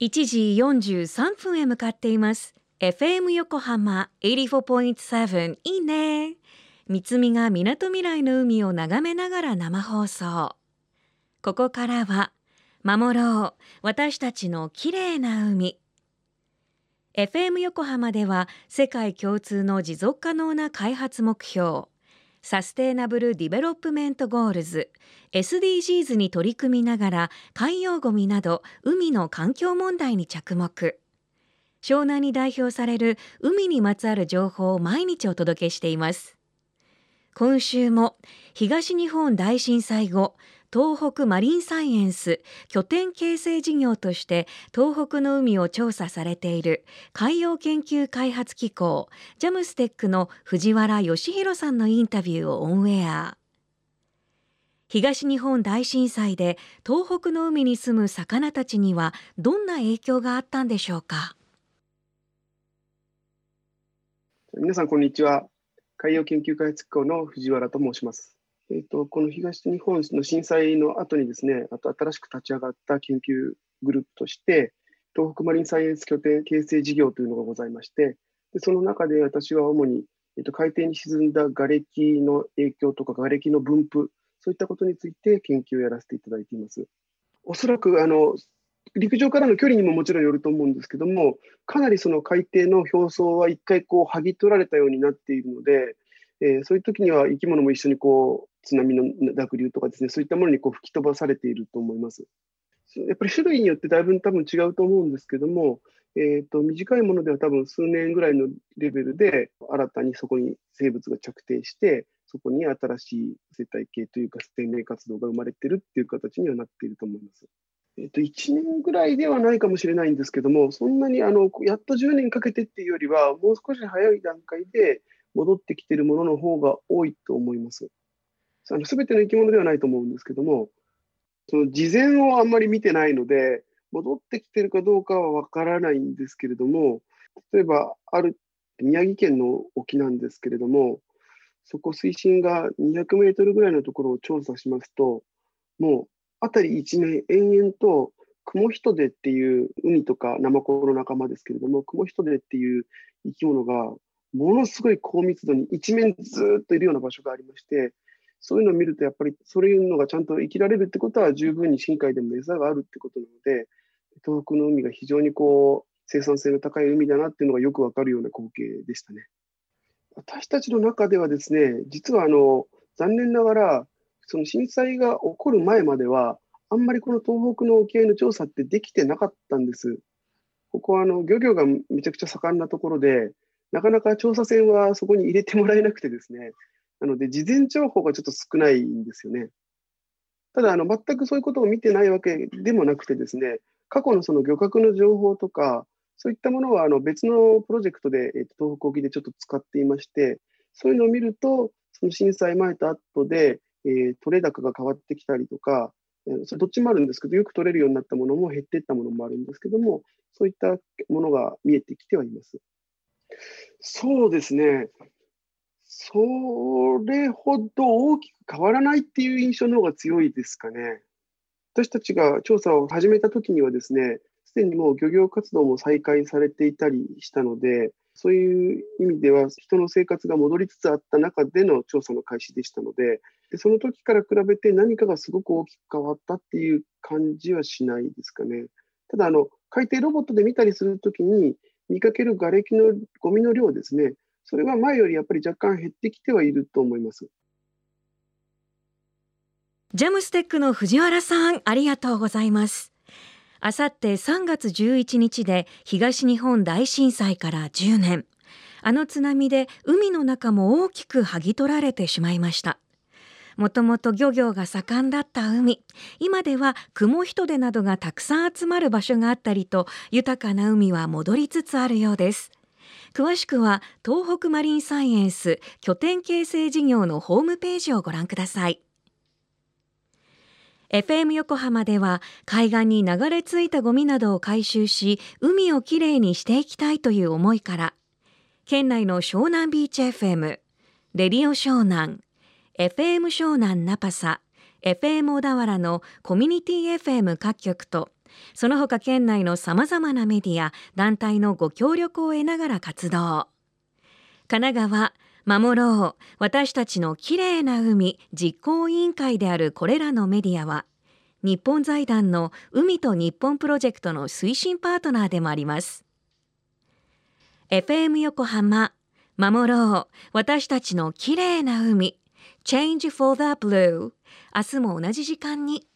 1時43分へ向かっています。FM 横浜84.7いいね。三つみがみなとみらいの海を眺めながら生放送。ここからは守ろう。私たちの綺麗な海。FM 横浜では世界共通の持続可能な開発目標。 Sustainable Development Goals SDGs に取り組みながら海洋ごみなど海の環境問題に着目。湘南に代表される海にまつわる情報を毎日お届けしています。今週も東日本大震災後東北マリンサイエンス拠点形成事業として東北の海を調査されている海洋研究開発機構ジャムステックの藤原義弘さんのインタビューをオンエア。東日本大震災で東北の海に住む魚たちにはどんな影響があったんでしょうか？皆さんこんにちは。海洋研究開発機構の藤原と申します。えーと、この東日本の震災の後にですね、あと新しく立ち上がった研究グループとして、東北マリンサイエンス拠点形成事業というのがございまして、でその中で私は主に、えーと、海底に沈んだ瓦礫の影響とか瓦礫の分布、そういったことについて研究をやらせていただいています。おそらくあの陸上からの距離にももちろんよると思うんですけども、かなりその海底の表層は一回こう剥ぎ取られたようになっているので、えー、そういう時には生き物も一緒にこう津波の濁流とかですね、そういったものにこう吹き飛ばされていると思います。やっぱり種類によってだいぶ多分違うと思うんですけども、えーと、短いものでは多分数年ぐらいのレベルで新たにそこに生物が着底してそこに新しい生態系というか生命活動が生まれてるっていう形にはなっていると思います。えーと、1年ぐらいではないかもしれないんですけどもそんなにあのやっと10年かけてっていうよりはもう少し早い段階で戻ってきてるものの方が多いと思います。すべての生き物ではないと思うんですけども、その事前をあんまり見てないので、戻ってきてるかどうかはわからないんですけれども、例えば、ある宮城県の沖なんですけれども、そこ水深が200メートルぐらいのところを調査しますと、もう辺り一面延々とクモヒトデっていう海とかナマコの仲間ですけれども、クモヒトデっていう生き物がものすごい高密度に一面ずっといるような場所がありまして、そういうのを見ると、やっぱりそういうのがちゃんと生きられるってことは、十分に深海でも餌があるってことなので、東北の海が非常にこう生産性の高い海だなっていうのがよくわかるような光景でしたね。私たちの中ではですね、実はあの残念ながら、その震災が起こる前までは、あんまりこの東北の沖合の調査ってできてなかったんです。ここはあの漁業がめちゃくちゃ盛んなところで、なかなか調査船はそこに入れてもらえなくてですね、なので、事前情報がちょっと少ないんですよね。ただ、あの全くそういうことを見てないわけでもなくてですね、過去のその漁獲の情報とか、そういったものはあの別のプロジェクトで、えー、と東北沖でちょっと使っていまして、そういうのを見ると、その震災前と後で、えー、取れ高が変わってきたりとか、えー、それどっちもあるんですけど、よく取れるようになったものも減っていったものもあるんですけども、そういったものが見えてきてはいます。そうですね。それほど大きく変わらないっていう印象の方が強いですかね。私たちが調査を始めた時にはですね、すでにもう漁業活動も再開されていたりしたので、そういう意味では人の生活が戻りつつあった中での調査の開始でしたので、でその時から比べて何かがすごく大きく変わったっていう感じはしないですかね。ただあの、海底ロボットで見たりするときに見かける瓦礫のゴミの量ですね、それは前よりやっぱり若干減ってきてはいると思います。ジャムステックの藤原さん、ありがとうございます。あさって3月11日で東日本大震災から10年。あの津波で海の中も大きく剥ぎ取られてしまいました。もともと漁業が盛んだった海。今では雲人手などがたくさん集まる場所があったりと、豊かな海は戻りつつあるようです。詳しくは東北マリンサイエンス拠点形成事業のホームページをご覧ください。FM 横浜では海岸に流れ着いたゴミなどを回収し海をきれいにしていきたいという思いから県内の湘南ビーチ FM レディオ湘南 FM 湘南ナパサ FM 小田原のコミュニティ FM 各局とその他県内のさまざまなメディア団体のご協力を得ながら活動。神奈川守ろう私たちのきれいな海実行委員会であるこれらのメディアは日本財団の海と日本プロジェクトの推進パートナーでもあります。FM 横浜守ろう私たちのきれいな海 Change for the Blue 明日も同じ時間に